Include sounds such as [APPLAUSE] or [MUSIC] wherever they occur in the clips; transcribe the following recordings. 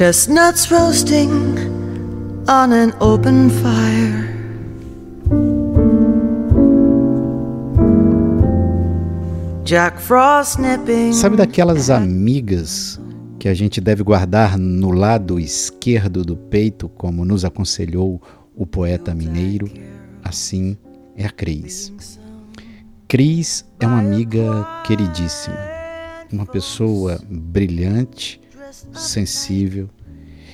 Chestnuts roasting on an open fire. Jack Frost nipping. Sabe daquelas amigas que a gente deve guardar no lado esquerdo do peito, como nos aconselhou o poeta mineiro? Assim é a Cris. Cris é uma amiga queridíssima, uma pessoa brilhante, sensível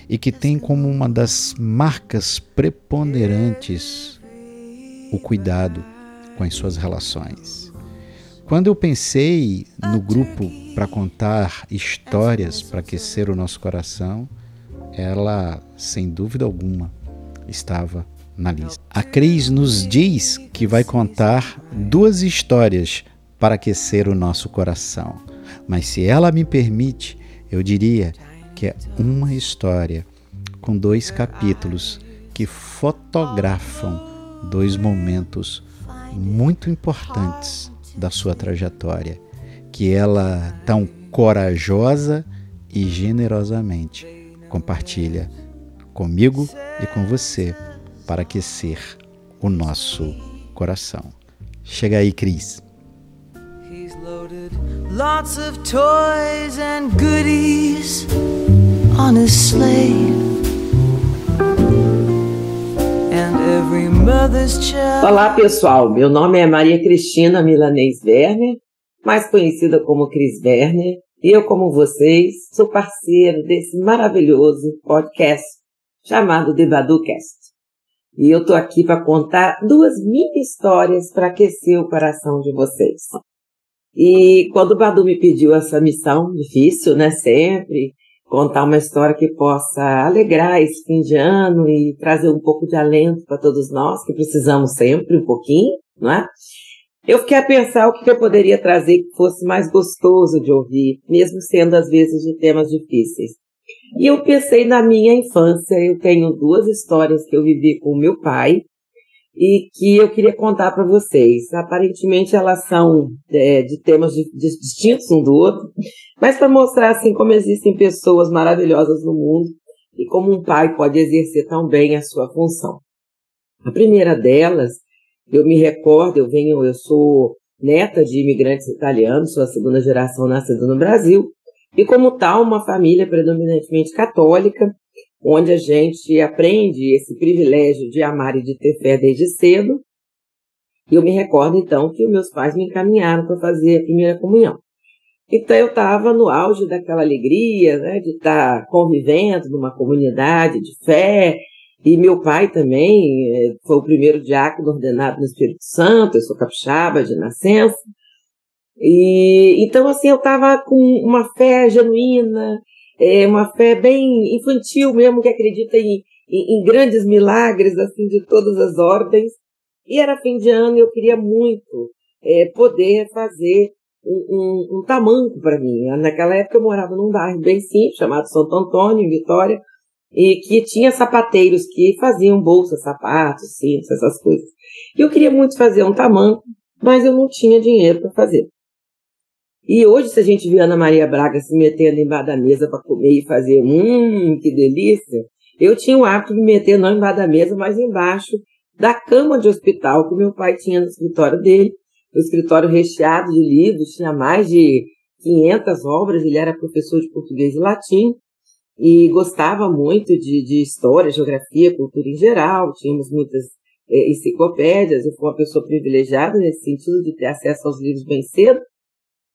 e que tem como uma das marcas preponderantes o cuidado com as suas relações. Quando eu pensei no grupo para contar histórias para aquecer o nosso coração, ela, sem dúvida alguma, estava na lista. A Cris nos diz que vai contar duas histórias para aquecer o nosso coração. Mas se ela me permite, eu diria que é uma história com dois capítulos que fotografam dois momentos muito importantes da sua trajetória, que ela tão corajosa e generosamente compartilha comigo e com você para aquecer o nosso coração. Chega aí, Cris. Lots of toys and goodies on his sleigh. Olá pessoal, meu nome é Maria Cristina Milanês Werner, mais conhecida como Cris Werner, e eu, como vocês, sou parceiro desse maravilhoso podcast chamado The Baducast. E eu tô aqui para contar duas mini histórias para aquecer o coração de vocês. E quando o Badu me pediu essa missão difícil, né, sempre, contar uma história que possa alegrar esse fim de ano e trazer um pouco de alento para todos nós, que precisamos sempre um pouquinho, não é? Eu fiquei a pensar o que eu poderia trazer que fosse mais gostoso de ouvir, mesmo sendo às vezes de temas difíceis. E eu pensei na minha infância, eu tenho duas histórias que eu vivi com meu pai, e que eu queria contar para vocês. Aparentemente elas são é, de temas de, de, distintos um do outro, mas para mostrar assim como existem pessoas maravilhosas no mundo e como um pai pode exercer tão bem a sua função. A primeira delas, eu me recordo, eu venho, eu sou neta de imigrantes italianos, sou a segunda geração nascida no Brasil, e como tal, uma família predominantemente católica, onde a gente aprende esse privilégio de amar e de ter fé desde cedo. E eu me recordo então que meus pais me encaminharam para fazer a primeira comunhão. Então eu estava no auge daquela alegria, né, de estar tá convivendo numa comunidade de fé. E meu pai também eh, foi o primeiro diácono ordenado no Espírito Santo, eu sou capixaba de nascença. E então assim eu estava com uma fé genuína, é uma fé bem infantil mesmo, que acredita em, em, em, grandes milagres, assim, de todas as ordens. E era fim de ano e eu queria muito é, poder fazer um, um, um tamanco para mim. Naquela época eu morava num bairro bem simples, chamado Santo Antônio, em Vitória, e que tinha sapateiros que faziam bolsas, sapatos, cintos, essas coisas. E eu queria muito fazer um tamanco, mas eu não tinha dinheiro para fazer. E hoje, se a gente vê Ana Maria Braga se metendo embaixo da mesa para comer e fazer, hum, que delícia, eu tinha o hábito de me meter não embaixo da mesa, mas embaixo da cama de hospital que meu pai tinha no escritório dele. O escritório recheado de livros, tinha mais de 500 obras, ele era professor de português e latim e gostava muito de, de história, geografia, cultura em geral, tínhamos muitas é, enciclopédias, eu fui uma pessoa privilegiada nesse sentido de ter acesso aos livros bem cedo,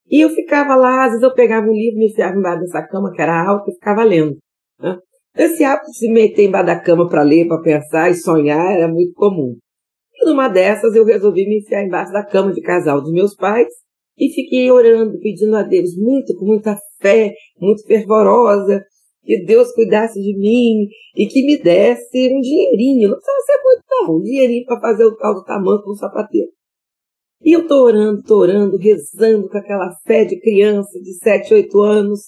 e eu ficava lá, às vezes eu pegava um livro, me enfiava embaixo dessa cama, que era alta, e ficava lendo. Né? Esse hábito de se meter embaixo da cama para ler, para pensar e sonhar era muito comum. E numa dessas eu resolvi me enfiar embaixo da cama de casal dos meus pais e fiquei orando, pedindo a Deus muito, com muita fé, muito fervorosa, que Deus cuidasse de mim e que me desse um dinheirinho. Não precisava ser muito, não, um dinheirinho para fazer o tal do tamanho com o sapateiro. E eu tô orando, tô orando, rezando com aquela fé de criança de 7, 8 anos.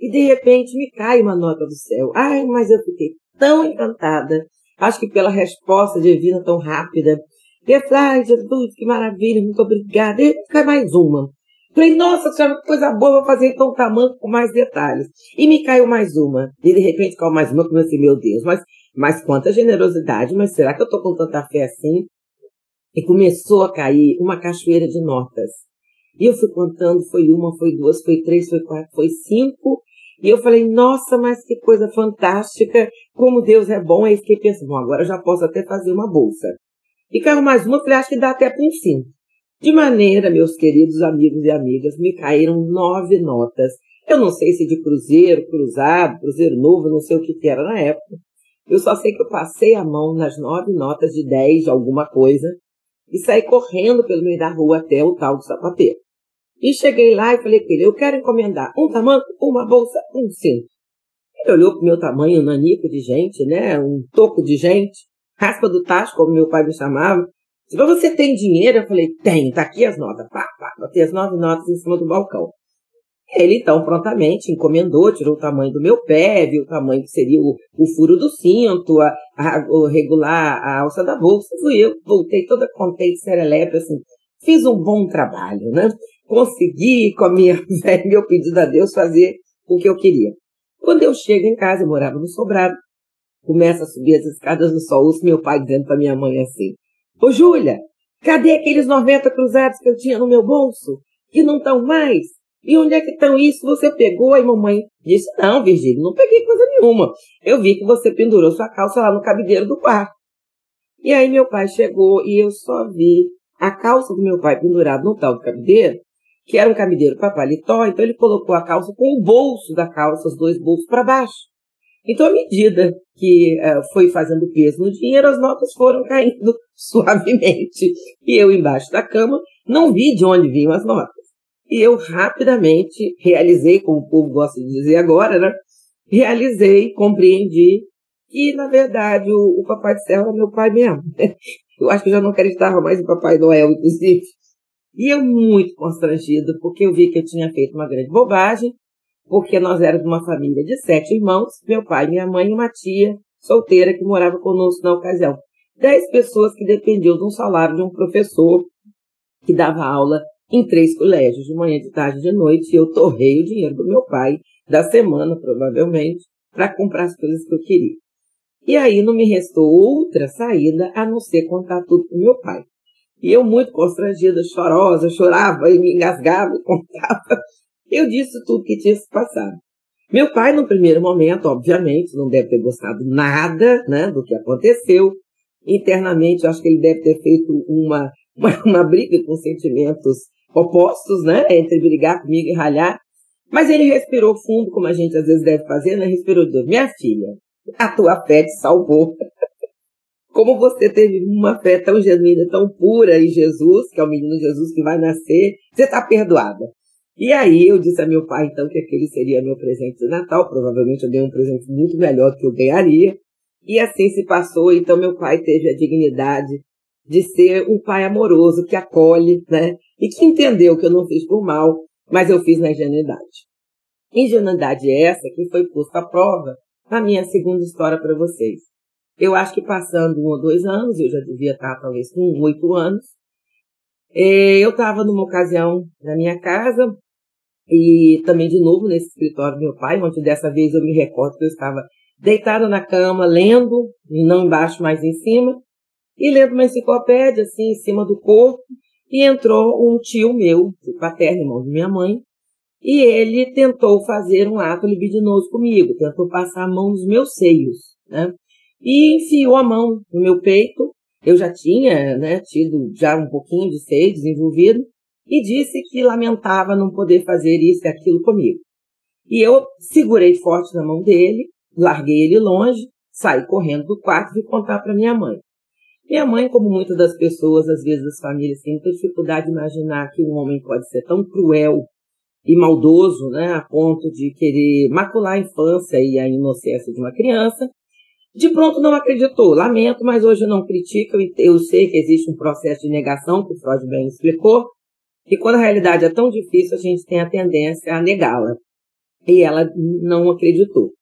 E de repente me cai uma nota do céu. Ai, mas eu fiquei tão encantada. Acho que pela resposta divina tão rápida. E eu falei, ai, Jesus, que maravilha, muito obrigada. E cai mais uma. Falei, nossa senhora, que coisa boa, vou fazer então tamanco com mais detalhes. E me caiu mais uma. E de repente caiu mais uma, eu pensei, meu Deus, mas, mas quanta generosidade, mas será que eu tô com tanta fé assim? E começou a cair uma cachoeira de notas. E eu fui contando, foi uma, foi duas, foi três, foi quatro, foi cinco. E eu falei, nossa, mas que coisa fantástica, como Deus é bom. Aí fiquei pensando, bom, agora eu já posso até fazer uma bolsa. E caiu mais uma, falei, acho que dá até para um cinco. De maneira, meus queridos amigos e amigas, me caíram nove notas. Eu não sei se de cruzeiro, cruzado, cruzeiro novo, não sei o que, que era na época. Eu só sei que eu passei a mão nas nove notas de dez, alguma coisa, e saí correndo pelo meio da rua até o tal do sapateiro. E cheguei lá e falei com ele, eu quero encomendar um tamanco, uma bolsa, um cinto. Ele olhou pro meu tamanho, um nanico de gente, né, um toco de gente, raspa do tacho, como meu pai me chamava, se você tem dinheiro, eu falei, tem, tá aqui as notas. Pá, pá, botei as nove notas em cima do balcão. Ele então prontamente encomendou, tirou o tamanho do meu pé, viu o tamanho que seria o, o furo do cinto, a, a, o regular a alça da bolsa. Fui eu, voltei toda contente, serelepe, assim, fiz um bom trabalho, né? Consegui, com a minha [LAUGHS] fé, meu pedido a Deus, fazer o que eu queria. Quando eu chego em casa, eu morava no sobrado, começa a subir as escadas do sol, ouço meu pai dizendo para minha mãe assim, Ô Júlia, cadê aqueles 90 cruzados que eu tinha no meu bolso? Que não estão mais? E onde é que estão isso? Você pegou? Aí mamãe disse, não, Virgílio, não peguei coisa nenhuma. Eu vi que você pendurou sua calça lá no cabideiro do quarto. E aí meu pai chegou e eu só vi a calça do meu pai pendurada no tal do cabideiro, que era um cabideiro para paletó, então ele colocou a calça com o bolso da calça, os dois bolsos para baixo. Então, à medida que uh, foi fazendo peso no dinheiro, as notas foram caindo [LAUGHS] suavemente. E eu, embaixo da cama, não vi de onde vinham as notas. E eu rapidamente realizei, como o povo gosta de dizer agora, né? Realizei, compreendi que, na verdade, o, o Papai do Céu é meu pai mesmo. [LAUGHS] Eu acho que eu já não acreditava mais em Papai Noel, inclusive. E eu muito constrangido, porque eu vi que eu tinha feito uma grande bobagem, porque nós éramos uma família de sete irmãos, meu pai, minha mãe e uma tia solteira que morava conosco na ocasião. Dez pessoas que dependiam de um salário de um professor que dava aula em três colégios, de manhã, de tarde e de noite, e eu torrei o dinheiro do meu pai, da semana, provavelmente, para comprar as coisas que eu queria. E aí não me restou outra saída a não ser contar tudo para meu pai. E eu, muito constrangida, chorosa, chorava e me engasgava e [LAUGHS] contava. Eu disse tudo que tinha se passado. Meu pai, no primeiro momento, obviamente, não deve ter gostado nada né, do que aconteceu. Internamente, acho que ele deve ter feito uma, [LAUGHS] uma, uma briga com sentimentos opostos, né? Entre brigar comigo e ralhar. Mas ele respirou fundo, como a gente às vezes deve fazer, né? Respirou de Minha filha, a tua fé te salvou. [LAUGHS] Como você teve uma fé tão genuína, tão pura em Jesus, que é o menino Jesus que vai nascer, você está perdoada. E aí eu disse a meu pai, então, que aquele seria meu presente de Natal. Provavelmente eu dei um presente muito melhor do que eu ganharia. E assim se passou. Então meu pai teve a dignidade de ser um pai amoroso, que acolhe, né? E que entendeu que eu não fiz por mal, mas eu fiz na ingenuidade. Ingenuidade essa que foi posta à prova na minha segunda história para vocês. Eu acho que passando um ou dois anos, eu já devia estar talvez com oito anos, eh, eu estava numa ocasião na minha casa, e também de novo nesse escritório do meu pai, onde dessa vez eu me recordo que eu estava deitada na cama, lendo, não embaixo, mas em cima, e lendo uma enciclopédia, assim, em cima do corpo, e entrou um tio meu, paterno, irmão de minha mãe, e ele tentou fazer um ato libidinoso comigo, tentou passar a mão nos meus seios, né? E enfiou a mão no meu peito, eu já tinha, né, tido já um pouquinho de seio desenvolvido, e disse que lamentava não poder fazer isso e aquilo comigo. E eu segurei forte na mão dele, larguei ele longe, saí correndo do quarto e contar para minha mãe. Minha mãe, como muitas das pessoas, às vezes as famílias, têm muita dificuldade de imaginar que um homem pode ser tão cruel e maldoso, né, a ponto de querer macular a infância e a inocência de uma criança. De pronto não acreditou. Lamento, mas hoje não critico. Eu sei que existe um processo de negação, que Freud bem explicou, que quando a realidade é tão difícil, a gente tem a tendência a negá-la. E ela não acreditou.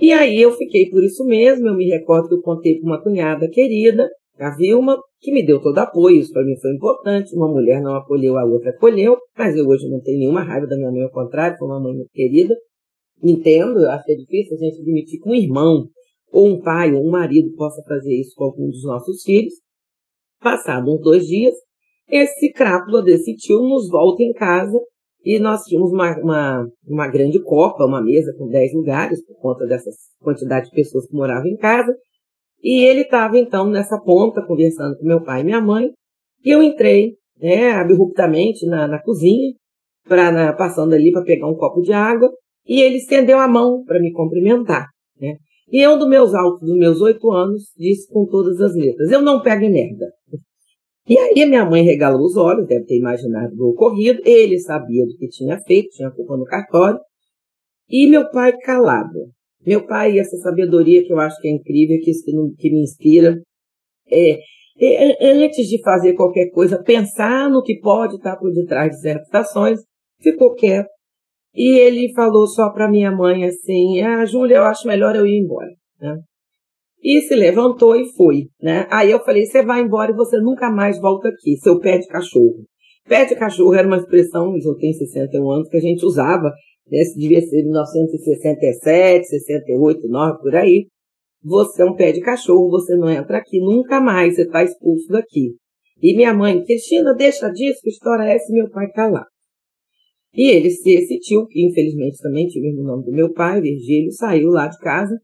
E aí eu fiquei por isso mesmo, eu me recordo que eu contei para uma cunhada querida, a Vilma, que me deu todo apoio, isso para mim foi importante. Uma mulher não acolheu, a outra acolheu, mas eu hoje não tenho nenhuma raiva da minha mãe, ao contrário, foi uma mãe muito querida. Entendo, acho que é difícil a gente admitir que um irmão, ou um pai, ou um marido possa fazer isso com algum dos nossos filhos. Passado uns dois dias, esse crápula desse tio nos volta em casa e nós tínhamos uma, uma, uma grande copa, uma mesa com 10 lugares, por conta dessa quantidade de pessoas que moravam em casa. E ele estava, então, nessa ponta, conversando com meu pai e minha mãe. E eu entrei, né, abruptamente na, na cozinha, pra, passando ali para pegar um copo de água. E ele estendeu a mão para me cumprimentar. Né? E eu, dos meus altos, dos meus oito anos, disse com todas as letras: Eu não pego em merda. [LAUGHS] E aí minha mãe regalou os olhos, deve ter imaginado o ocorrido. Ele sabia do que tinha feito, tinha culpa no cartório. E meu pai calado. Meu pai, essa sabedoria que eu acho que é incrível, que, que me inspira, é, é, antes de fazer qualquer coisa, pensar no que pode estar por detrás de certas ações, ficou quieto. E ele falou só para minha mãe assim, ah, Júlia, eu acho melhor eu ir embora. Né? E se levantou e foi. Né? Aí eu falei, você vai embora e você nunca mais volta aqui, seu pé de cachorro. Pé de cachorro era uma expressão, eu tenho 61 anos, que a gente usava esse devia ser 1967, 68, 9, por aí. Você é um pé de cachorro, você não entra aqui nunca mais, você está expulso daqui. E minha mãe, Cristina, deixa disso, que história é essa? Meu pai está lá. E ele, esse tio, que infelizmente também tinha o nome do meu pai, Virgílio, saiu lá de casa.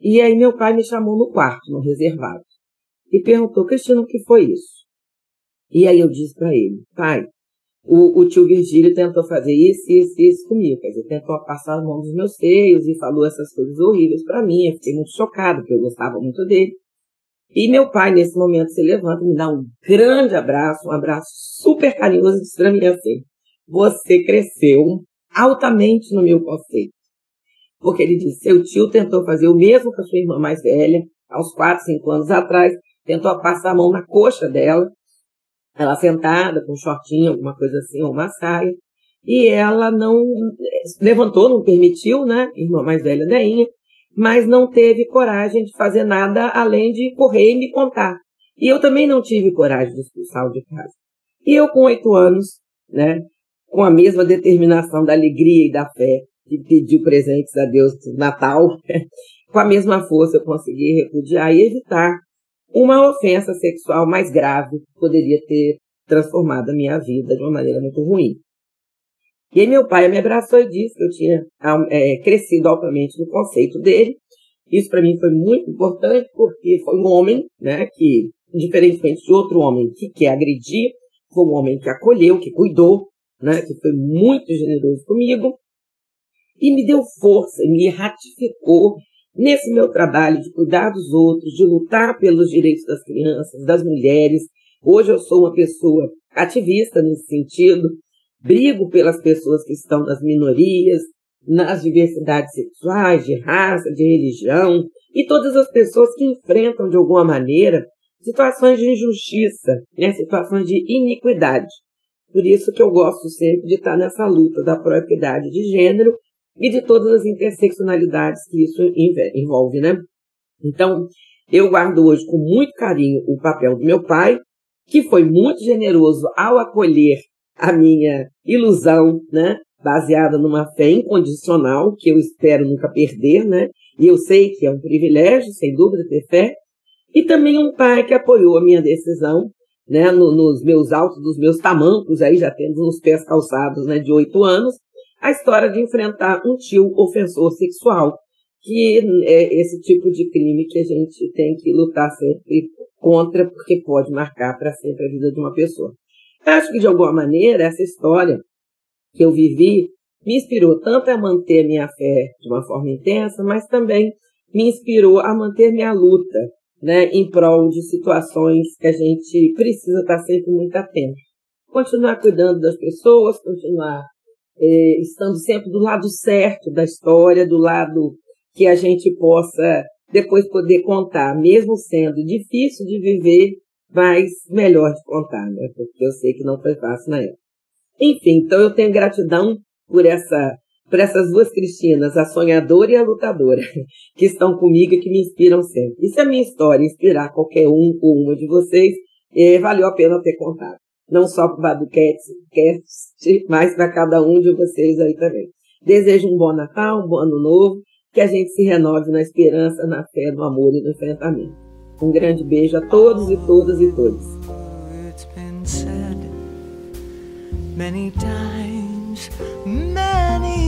E aí meu pai me chamou no quarto, no reservado. E perguntou, Cristina, o que foi isso? E aí eu disse para ele, pai, o, o, tio Virgílio tentou fazer isso, isso, isso comigo. Quer dizer, tentou passar a mão nos meus seios e falou essas coisas horríveis para mim. Eu fiquei muito chocado, porque eu gostava muito dele. E meu pai, nesse momento, se levanta, me dá um grande abraço, um abraço super carinhoso, e diz para mim assim: Você cresceu altamente no meu conceito. Porque ele disse: Seu tio tentou fazer o mesmo com a sua irmã mais velha, aos 4, 5 anos atrás, tentou passar a mão na coxa dela, ela sentada, com um shortinho, alguma coisa assim, ou uma saia. E ela não levantou, não permitiu, né? Irmã mais velha da Inha, mas não teve coragem de fazer nada além de correr e me contar. E eu também não tive coragem de expulsá-lo de casa. E eu, com oito anos, né, com a mesma determinação da alegria e da fé, de pedir presentes a Deus no Natal, [LAUGHS] com a mesma força eu consegui repudiar e evitar uma ofensa sexual mais grave poderia ter transformado a minha vida de uma maneira muito ruim. E aí meu pai me abraçou e disse que eu tinha é, crescido altamente no conceito dele. Isso para mim foi muito importante porque foi um homem, né, que, diferentemente de outro homem que quer agredir, foi um homem que acolheu, que cuidou, né, que foi muito generoso comigo e me deu força, me ratificou nesse meu trabalho de cuidar dos outros, de lutar pelos direitos das crianças, das mulheres. Hoje eu sou uma pessoa ativista nesse sentido, brigo pelas pessoas que estão nas minorias, nas diversidades sexuais, de raça, de religião, e todas as pessoas que enfrentam de alguma maneira situações de injustiça, né, situações de iniquidade. Por isso que eu gosto sempre de estar nessa luta da propriedade de gênero e de todas as interseccionalidades que isso envolve, né? Então, eu guardo hoje com muito carinho o papel do meu pai, que foi muito generoso ao acolher a minha ilusão, né? Baseada numa fé incondicional, que eu espero nunca perder, né? E eu sei que é um privilégio, sem dúvida, ter fé. E também um pai que apoiou a minha decisão, né? No, nos meus altos, dos meus tamancos, aí já tendo uns pés calçados, né? De oito anos, a história de enfrentar um tio ofensor sexual, que é esse tipo de crime que a gente tem que lutar sempre contra, porque pode marcar para sempre a vida de uma pessoa. Eu acho que, de alguma maneira, essa história que eu vivi me inspirou tanto a manter minha fé de uma forma intensa, mas também me inspirou a manter minha luta né, em prol de situações que a gente precisa estar sempre muito atento. Continuar cuidando das pessoas, continuar é, estando sempre do lado certo da história, do lado que a gente possa depois poder contar, mesmo sendo difícil de viver, mas melhor de contar, né? Porque eu sei que não foi fácil na época. Enfim, então eu tenho gratidão por essa para essas duas Cristinas, a sonhadora e a lutadora, [LAUGHS] que estão comigo e que me inspiram sempre. E se a minha história inspirar qualquer um ou uma de vocês, é, valeu a pena ter contado. Não só para o Baducast, mas para cada um de vocês aí também. Desejo um bom Natal, um bom Ano Novo, que a gente se renove na esperança, na fé, no amor e no enfrentamento. Um grande beijo a todos e todas e todos. Many times, many